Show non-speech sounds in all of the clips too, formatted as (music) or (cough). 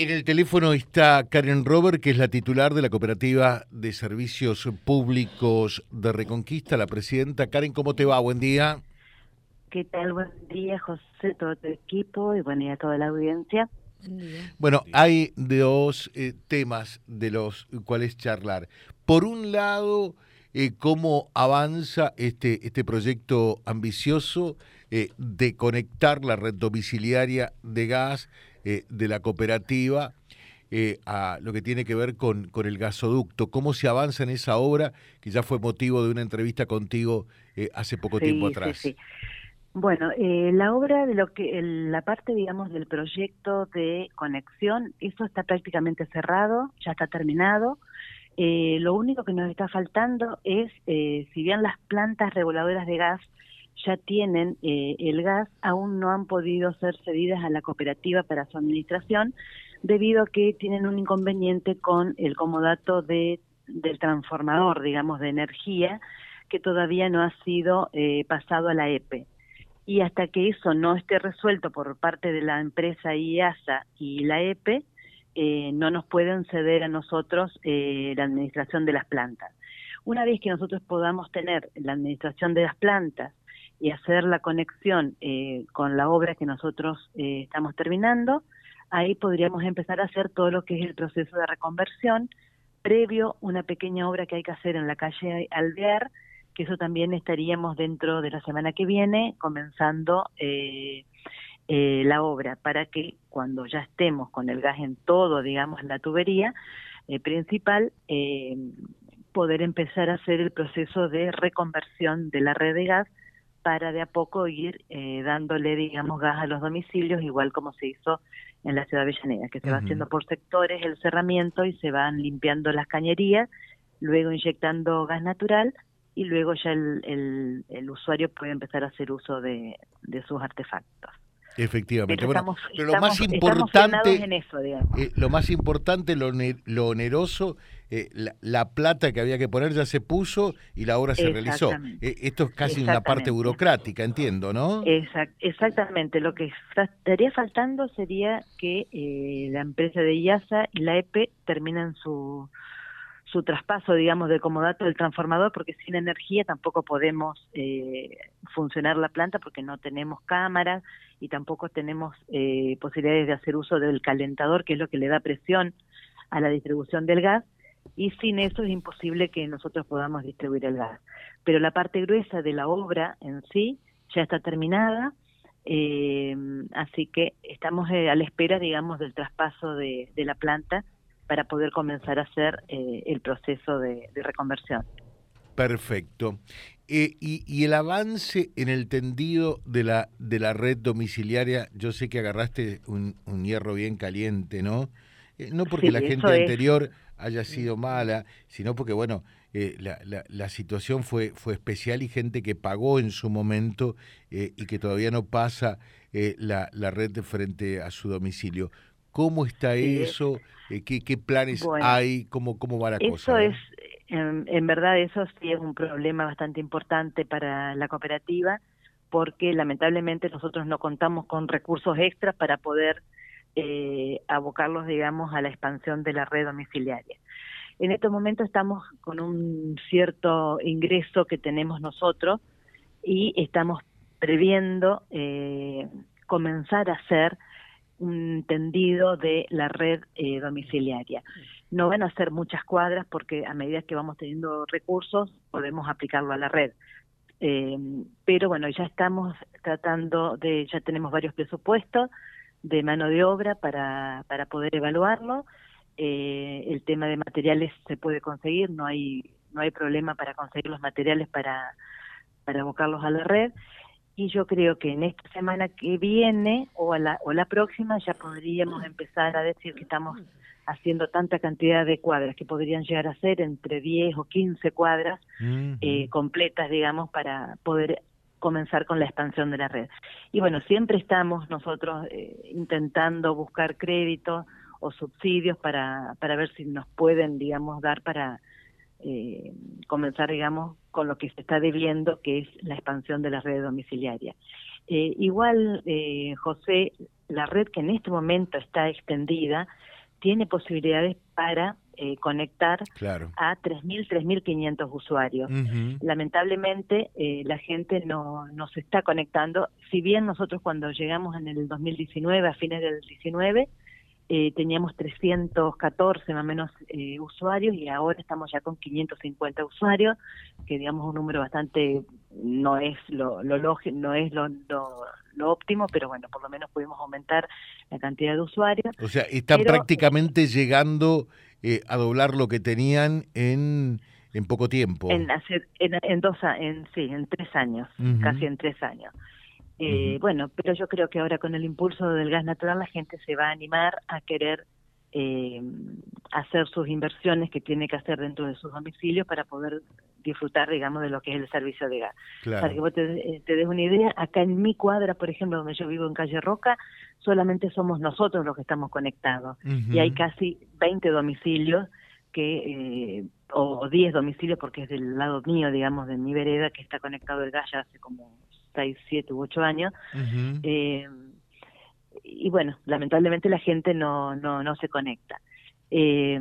En el teléfono está Karen Robert, que es la titular de la Cooperativa de Servicios Públicos de Reconquista, la presidenta. Karen, ¿cómo te va? Buen día. ¿Qué tal? Buen día, José, todo tu equipo y buen día a toda la audiencia. Bueno, hay dos eh, temas de los cuales charlar. Por un lado, eh, cómo avanza este, este proyecto ambicioso eh, de conectar la red domiciliaria de gas de la cooperativa a lo que tiene que ver con, con el gasoducto. ¿Cómo se avanza en esa obra que ya fue motivo de una entrevista contigo hace poco tiempo atrás? Sí, sí. Bueno, eh, la obra de lo que la parte, digamos, del proyecto de conexión, eso está prácticamente cerrado, ya está terminado. Eh, lo único que nos está faltando es, eh, si bien las plantas reguladoras de gas ya tienen el gas, aún no han podido ser cedidas a la cooperativa para su administración, debido a que tienen un inconveniente con el comodato de, del transformador, digamos, de energía, que todavía no ha sido pasado a la EPE y hasta que eso no esté resuelto por parte de la empresa IASA y la EPE, eh, no nos pueden ceder a nosotros eh, la administración de las plantas. Una vez que nosotros podamos tener la administración de las plantas y hacer la conexión eh, con la obra que nosotros estamos terminando, ahí podríamos empezar a hacer todo lo que es el proceso de reconversión, previo una pequeña obra que hay que hacer en la calle Alvear, que eso también estaríamos dentro de la semana que viene comenzando eh, eh, la obra para que cuando ya estemos con el gas en todo, digamos, la tubería eh, principal, poder empezar a hacer el proceso de reconversión de la red de gas para de a poco ir dándole, digamos, gas a los domicilios, igual como se hizo en la ciudad de Avellaneda, que se va haciendo por sectores el cerramiento y se van limpiando las cañerías, luego inyectando gas natural y luego ya el, el, usuario puede empezar a hacer uso de, sus artefactos. Efectivamente. Pero, lo más importante, en eso, eh, lo más importante, lo, lo oneroso, eh, la, plata que había que poner ya se puso y la obra se realizó. Eh, esto es casi una parte burocrática, entiendo, ¿no? exactamente. Lo que estaría faltando sería que la empresa de IASA y la EPE terminan su su traspaso, digamos, de comodato del transformador, porque sin energía tampoco podemos eh, funcionar la planta porque no tenemos cámaras y tampoco tenemos eh, posibilidades de hacer uso del calentador, que es lo que le da presión a la distribución del gas, y sin eso es imposible que nosotros podamos distribuir el gas. Pero la parte gruesa de la obra en sí ya está terminada, eh, así que estamos a la espera, digamos, del traspaso de la planta para poder comenzar a hacer eh, el proceso de, reconversión. Perfecto. Eh, y, el avance en el tendido de la, de la red domiciliaria, yo sé que agarraste un, hierro bien caliente, ¿no? Eh, no porque la gente anterior haya sido mala, sino porque, bueno, la, la, situación fue, fue especial y gente que pagó en su momento y que todavía no pasa la, la red frente a su domicilio. ¿Cómo está eso? Eh, ¿Qué, qué planes hay? ¿Cómo, ¿Cómo va la eso cosa? Eso es, en, verdad, eso sí es un problema bastante importante para la cooperativa, porque lamentablemente nosotros no contamos con recursos extras para poder eh, abocarlos, digamos, a la expansión de la red domiciliaria. En este momento estamos con un cierto ingreso que tenemos nosotros y estamos previendo eh, comenzar a hacer un tendido de la red eh, domiciliaria. No van a ser muchas cuadras porque a medida que vamos teniendo recursos podemos aplicarlo a la red. Eh, pero bueno, ya estamos tratando de, ya tenemos varios presupuestos de mano de obra para, para poder evaluarlo. Eh, el tema de materiales se puede conseguir, no hay, no hay problema para conseguir los materiales para, para a la red y yo creo que en esta semana que viene o, la, o la próxima ya podríamos empezar a decir que estamos haciendo tanta cantidad de cuadras que podrían llegar a ser entre 10 o 15 cuadras eh, completas, digamos, para poder comenzar con la expansión de la red. Y bueno, siempre estamos nosotros eh, intentando buscar créditos o subsidios para, para ver si nos pueden, digamos, dar para eh, comenzar, digamos, con lo que se está debiendo, que es la expansión de la red domiciliaria. Eh, igual, eh, José, la red que en este momento está extendida tiene posibilidades para eh, conectar a 3.000, 3.500 usuarios. Lamentablemente, eh, la gente no, no se está conectando. Si bien nosotros cuando llegamos en el 2019, a fines del 19, eh, teníamos 314 más o menos eh, usuarios y ahora estamos ya con 550 usuarios, que digamos un número bastante, no es lo, lo no es lo, lo, óptimo, pero bueno, por lo menos pudimos aumentar la cantidad de usuarios. O sea, están prácticamente llegando eh, a doblar lo que tenían en, en poco tiempo. En, en, en dos, en, sí, en tres años, casi en tres años. Eh, bueno, pero yo creo que ahora con el impulso del gas natural la gente se va a animar a querer eh, hacer sus inversiones que tiene que hacer dentro de sus domicilios para poder disfrutar, digamos, de lo que es el servicio de gas. Para que vos te, te, des una idea, acá en mi cuadra, por ejemplo, donde yo vivo en Calle Roca, solamente somos nosotros los que estamos conectados. Y hay casi 20 domicilios que... Eh, o 10 domicilios porque es del lado mío, digamos, de mi vereda, que está conectado el gas ya hace como 6, 7 u 8 años. eh, y bueno, lamentablemente la gente no, no, no se conecta. Eh,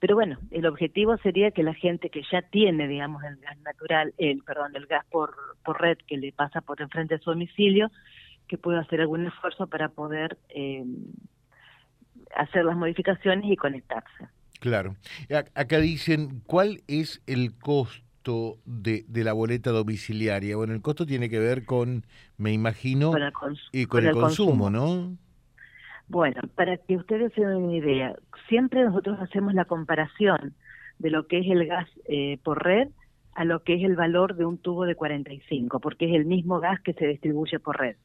pero bueno, el objetivo sería que la gente que ya tiene, digamos, el gas natural, el perdón, el gas por, por red que le pasa por enfrente de su domicilio, que pueda hacer algún esfuerzo para poder eh, hacer las modificaciones y conectarse. Claro. Acá dicen, ¿cuál es el costo? De, de, la boleta domiciliaria? Bueno, el costo tiene que ver con, me imagino, y con, el, consumo, ¿no? Bueno, para que ustedes se den una idea, siempre nosotros hacemos la comparación de lo que es el gas eh, por red a lo que es el valor de un tubo de 45, porque es el mismo gas que se distribuye por red.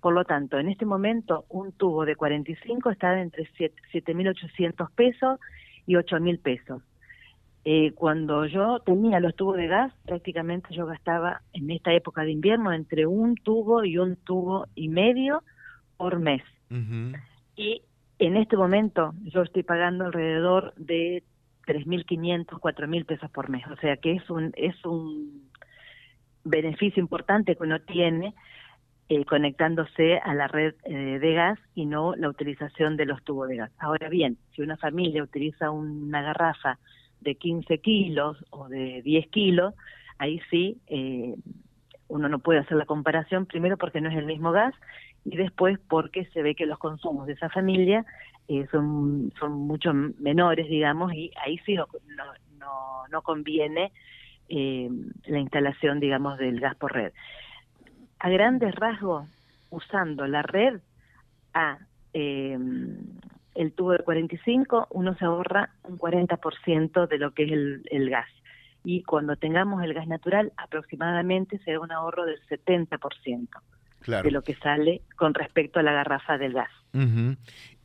Por lo tanto, en este momento, un tubo de 45 está entre 7.800 pesos y 8.000 pesos. Eh, cuando yo tenía los tubos de gas, prácticamente yo gastaba en esta época de invierno entre un tubo y un tubo y medio por mes. Y en este momento yo estoy pagando alrededor de 3.500, 4.000 pesos por mes. O sea que es un, es un beneficio importante que uno tiene eh, conectándose a la red eh, de gas y no la utilización de los tubos de gas. Ahora bien, si una familia utiliza una garrafa de 15 kilos o de 10 kilos, ahí sí eh, uno no puede hacer la comparación, primero porque no es el mismo gas y después porque se ve que los consumos de esa familia eh, son, son mucho menores, digamos, y ahí sí no, no, no conviene eh, la instalación, digamos, del gas por red. A grandes rasgos, usando la red a el tubo de 45, uno se ahorra un 40% de lo que es el, gas. Y cuando tengamos el gas natural, aproximadamente será un ahorro del 70% de lo que sale con respecto a la garrafa del gas.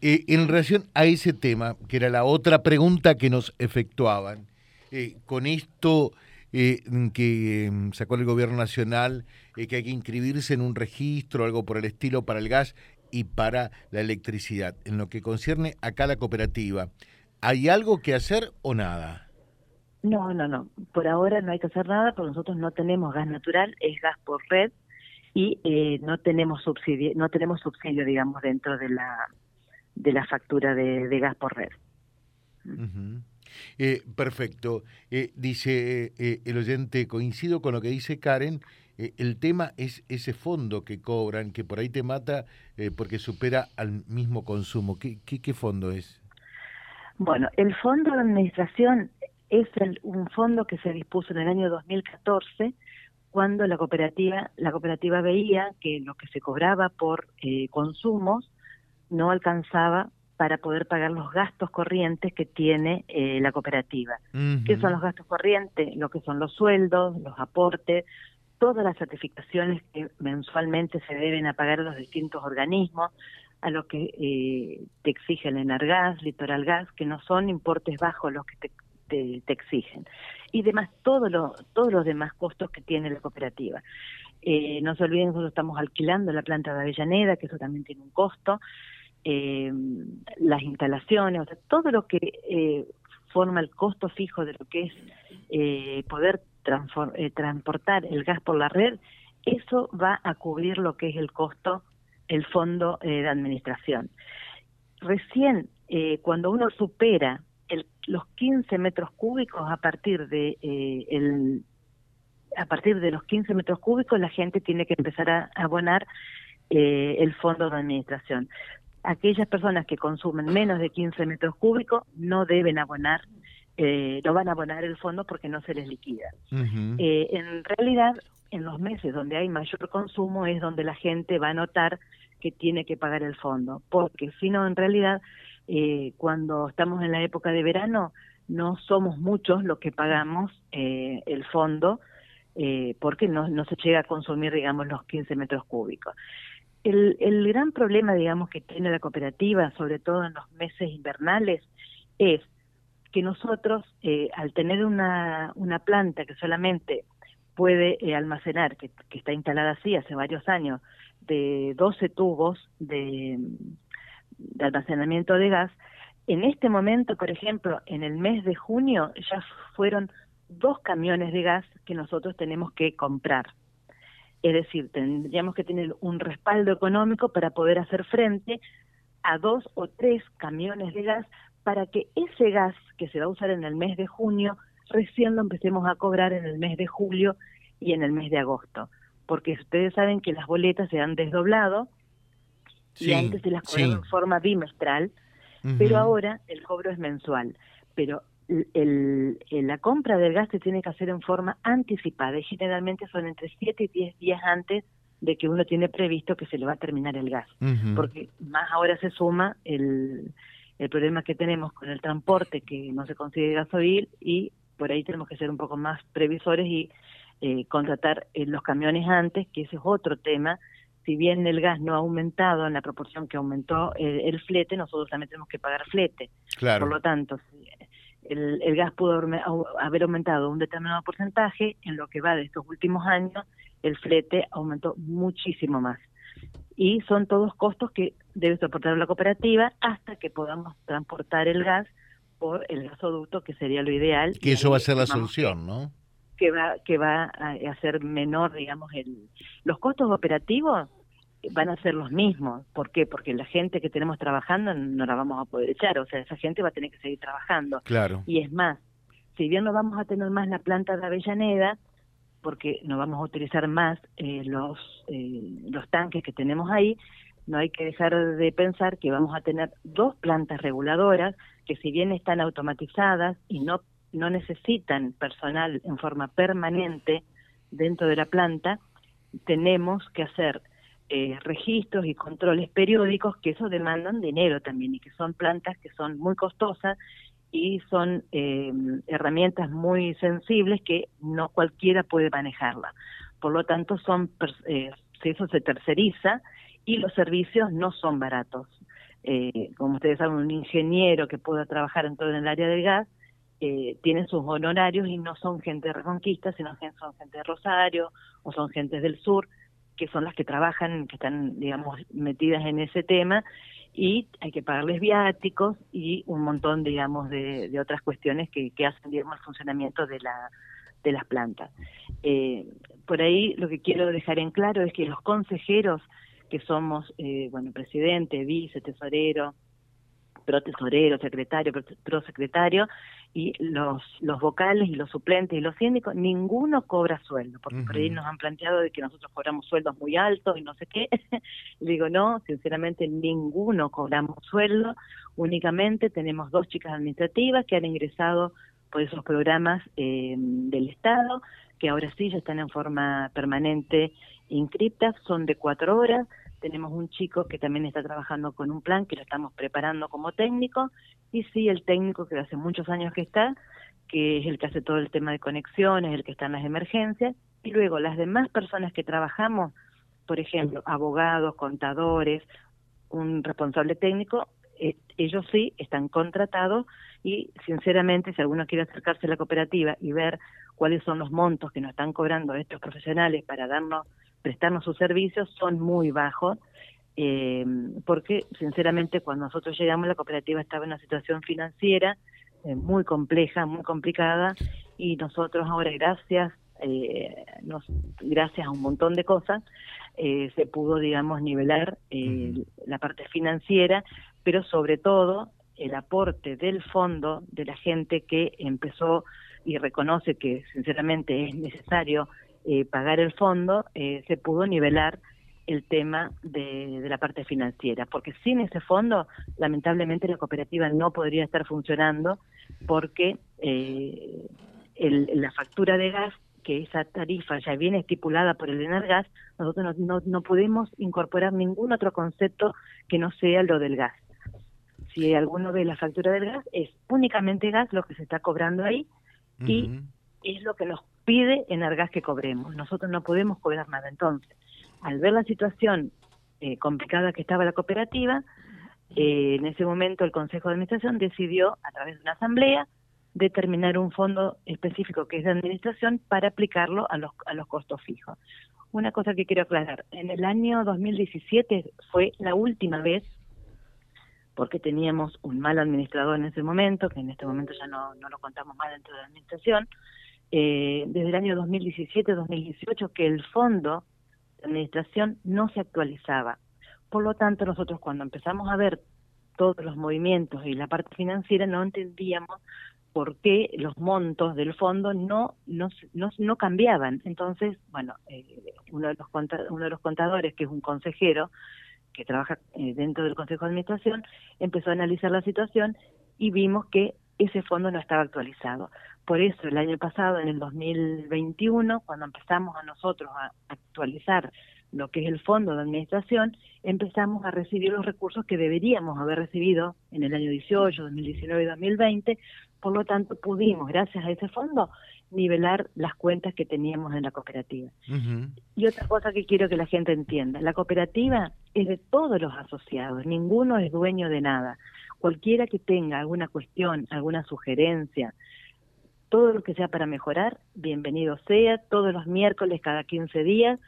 Eh, en relación a ese tema, que era la otra pregunta que nos efectuaban, eh, con esto eh, que em, sacó el gobierno nacional, que hay que inscribirse en un registro, algo por el estilo para el gas, y para la electricidad. En lo que concierne acá a la cooperativa, ¿hay algo que hacer o nada? No, no, no. Por ahora no hay que hacer nada porque nosotros no tenemos gas natural, es gas por red y eh, no tenemos subsidio, no tenemos subsidio, digamos, dentro de la de la factura de, gas por red. Eh, perfecto. Eh, dice el oyente, coincido con lo que dice Karen, eh, el tema es ese fondo que cobran, que por ahí te mata eh, porque supera al mismo consumo. ¿Qué, qué, fondo es? Bueno, el fondo de administración es un fondo que se dispuso en el año 2014 cuando la cooperativa la cooperativa veía que lo que se cobraba por eh, consumos no alcanzaba para poder pagar los gastos corrientes que tiene la cooperativa. ¿Qué son los gastos corrientes? Lo que son los sueldos, los aportes, todas las certificaciones que mensualmente se deben a pagar los distintos organismos, a lo que eh, te exigen Enargas, Litoral Gas, que no son importes bajos los que te, te, exigen. Y demás, todos los, todos los demás costos que tiene la cooperativa. Eh, no se olviden, nosotros estamos alquilando la planta de Avellaneda, que eso también tiene un costo. Eh, las instalaciones, o sea, todo lo que eh, forma el costo fijo de lo que es eh, poder eh, transportar el gas por la red, eso va a cubrir lo que es el costo, el fondo eh, de administración. Recién, eh, cuando uno supera los 15 metros cúbicos a partir de eh, el, a partir de los 15 metros cúbicos la gente tiene que empezar a abonar el fondo de administración. Aquellas personas que consumen menos de 15 metros cúbicos no deben abonar, eh, no van a abonar el fondo porque no se les liquida. Eh, en realidad, en los meses donde hay mayor consumo es donde la gente va a notar que tiene que pagar el fondo, porque si no, en realidad, cuando estamos en la época de verano, no somos muchos los que pagamos el fondo, eh, porque no, no se llega a consumir, digamos, los 15 metros cúbicos. El, el gran problema, digamos, que tiene la cooperativa, sobre todo en los meses invernales, es que nosotros, eh, al tener una, una planta que solamente puede eh, almacenar, que, está instalada así hace varios años, de 12 tubos de almacenamiento de gas, en este momento, por ejemplo, en el mes de junio ya fueron dos camiones de gas que nosotros tenemos que comprar. Es decir, tendríamos que tener un respaldo económico para poder hacer frente a dos o tres camiones de gas para que ese gas que se va a usar en el mes de junio recién lo empecemos a cobrar en el mes de julio y en el mes de agosto. Porque ustedes saben que las boletas se han desdoblado y antes se las cobraban en forma bimestral, pero ahora el cobro es mensual. Pero el, la compra del gas se tiene que hacer en forma anticipada y generalmente son entre 7 y 10 días antes de que uno tiene previsto que se le va a terminar el gas. Porque más ahora se suma el, el problema que tenemos con el transporte que no se consigue gasoil y por ahí tenemos que ser un poco más previsores y eh, contratar eh, los camiones antes, que ese es otro tema. Si bien el gas no ha aumentado en la proporción que aumentó el, el flete, nosotros también tenemos que pagar flete. Claro. Por lo tanto, el, gas pudo haber aumentado un determinado porcentaje, en lo que va de estos últimos años, el flete aumentó muchísimo más. Y son todos costos que debe soportar la cooperativa hasta que podamos transportar el gas por el gasoducto, que sería lo ideal. Que eso va a ser la solución, ¿no? Que va, que va a hacer menor, digamos, el, los costos operativos van a ser los mismos. ¿Por qué? Porque la gente que tenemos trabajando no la vamos a poder echar, o sea, esa gente va a tener que seguir trabajando. Claro. Y es más, si bien no vamos a tener más la planta de Avellaneda, porque no vamos a utilizar más eh, los, eh, los tanques que tenemos ahí, no hay que dejar de pensar que vamos a tener dos plantas reguladoras que si bien están automatizadas y no, no necesitan personal en forma permanente dentro de la planta, tenemos que hacer eh, registros y controles periódicos que eso demandan dinero también y que son plantas que son muy costosas y son eh, herramientas muy sensibles que no cualquiera puede manejarla. Por lo tanto, son eh, eso se terceriza y los servicios no son baratos. Eh, como ustedes saben, un ingeniero que pueda trabajar en todo el área del gas eh, tiene sus honorarios y no son gente de Reconquista, sino que son gente de Rosario o son gente del sur que son las que trabajan, que están, digamos, metidas en ese tema, y hay que pagarles viáticos y un montón, digamos, de, otras cuestiones que, que, hacen, digamos, el funcionamiento de, la, de las plantas. Eh, por ahí lo que quiero dejar en claro es que los consejeros, que somos, eh, bueno, presidente, vice, tesorero, protesorero, secretario, prosecretario, y los, los vocales y los suplentes y los síndicos, ninguno cobra sueldo, porque por ahí nos han planteado de que nosotros cobramos sueldos muy altos y no sé qué. (laughs) digo, no, sinceramente ninguno cobramos sueldo, únicamente tenemos dos chicas administrativas que han ingresado por esos programas eh, del Estado, que ahora sí ya están en forma permanente inscriptas, son de cuatro horas, tenemos un chico que también está trabajando con un plan que lo estamos preparando como técnico y sí el técnico que hace muchos años que está, que es el que hace todo el tema de conexiones, el que está en las emergencias y luego las demás personas que trabajamos, por ejemplo, abogados, contadores, un responsable técnico, eh, ellos sí están contratados y sinceramente si alguno quiere acercarse a la cooperativa y ver cuáles son los montos que nos están cobrando estos profesionales para darnos prestarnos sus servicios son muy bajos, eh, porque sinceramente cuando nosotros llegamos la cooperativa estaba en una situación financiera eh, muy compleja, muy complicada, y nosotros ahora gracias eh, nos, gracias a un montón de cosas, eh, se pudo, digamos, nivelar la parte financiera, pero sobre todo el aporte del fondo de la gente que empezó y reconoce que sinceramente es necesario pagar el fondo, se pudo nivelar el tema de, la parte financiera, porque sin ese fondo, lamentablemente la cooperativa no podría estar funcionando porque eh, la factura de gas, que esa tarifa ya viene estipulada por el Energas, nosotros no, no, podemos incorporar ningún otro concepto que no sea lo del gas. Si alguno ve la factura del gas, es únicamente gas lo que se está cobrando ahí y es lo que nos pide Energas que cobremos. Nosotros no podemos cobrar nada. Entonces, al ver la situación eh, complicada que estaba la cooperativa, eh, en ese momento el Consejo de Administración decidió, a través de una asamblea, determinar un fondo específico que es de administración para aplicarlo a los, a los costos fijos. Una cosa que quiero aclarar, en el año 2017 fue la última vez, porque teníamos un mal administrador en ese momento, que en este momento ya no, no lo contamos mal dentro de la administración, eh, desde el año 2017-2018 que el fondo administración no se actualizaba. Por lo tanto, nosotros cuando empezamos a ver todos los movimientos y la parte financiera no entendíamos por qué los montos del fondo no no, no, cambiaban. Entonces, bueno, eh, uno, de los uno de los contadores, que es un consejero, que trabaja eh, dentro del Consejo de Administración, empezó a analizar la situación y vimos que ese fondo no estaba actualizado. Por eso el año pasado, en el 2021, cuando empezamos a nosotros a actualizar lo que es el fondo de administración, empezamos a recibir los recursos que deberíamos haber recibido en el año 18, 2019 y 2020. Por lo tanto, pudimos, gracias a ese fondo, nivelar las cuentas que teníamos en la cooperativa. Y otra cosa que quiero que la gente entienda, la cooperativa es de todos los asociados, ninguno es dueño de nada. Cualquiera que tenga alguna cuestión, alguna sugerencia, todo lo que sea para mejorar, bienvenido sea. Todos los miércoles, cada 15 días,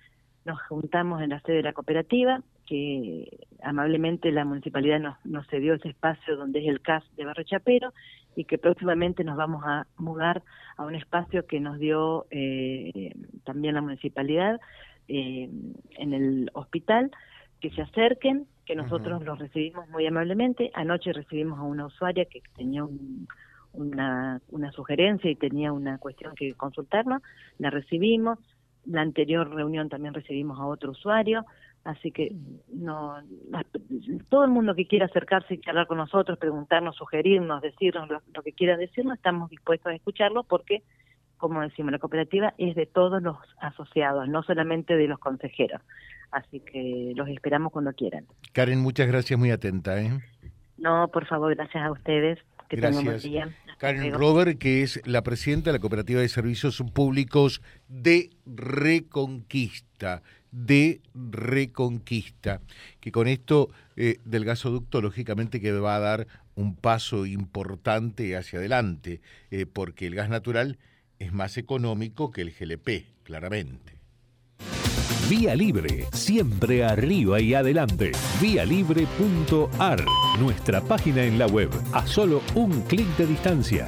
nos juntamos en la sede de la cooperativa, que amablemente la municipalidad nos, nos cedió ese espacio donde es el CAS de Barrio Chapero y que próximamente nos vamos a mudar a un espacio que nos dio eh, también la municipalidad eh, en el hospital, que se acerquen, que nosotros los recibimos muy amablemente. Anoche recibimos a una usuaria que tenía un una, una sugerencia y tenía una cuestión que consultarnos, la recibimos, la anterior reunión también recibimos a otro usuario, así que no todo el mundo que quiera acercarse y hablar con nosotros, preguntarnos, sugerirnos, decirnos lo, que quiera decirnos, estamos dispuestos a escucharlo porque, como decimos, la cooperativa es de todos los asociados, no solamente de los consejeros. Así que los esperamos cuando quieran. Karen, muchas gracias, muy atenta. ¿eh? No, por favor, gracias a ustedes. Que Gracias. Karen Robert, que es la presidenta de la Cooperativa de Servicios Públicos de Reconquista, de Reconquista, que con esto eh, del gasoducto lógicamente que va a dar un paso importante hacia adelante, eh, porque el gas natural es más económico que el GLP, claramente. Vía Libre, siempre arriba y adelante. Vialibre.ar, nuestra página en la web, a solo un clic de distancia.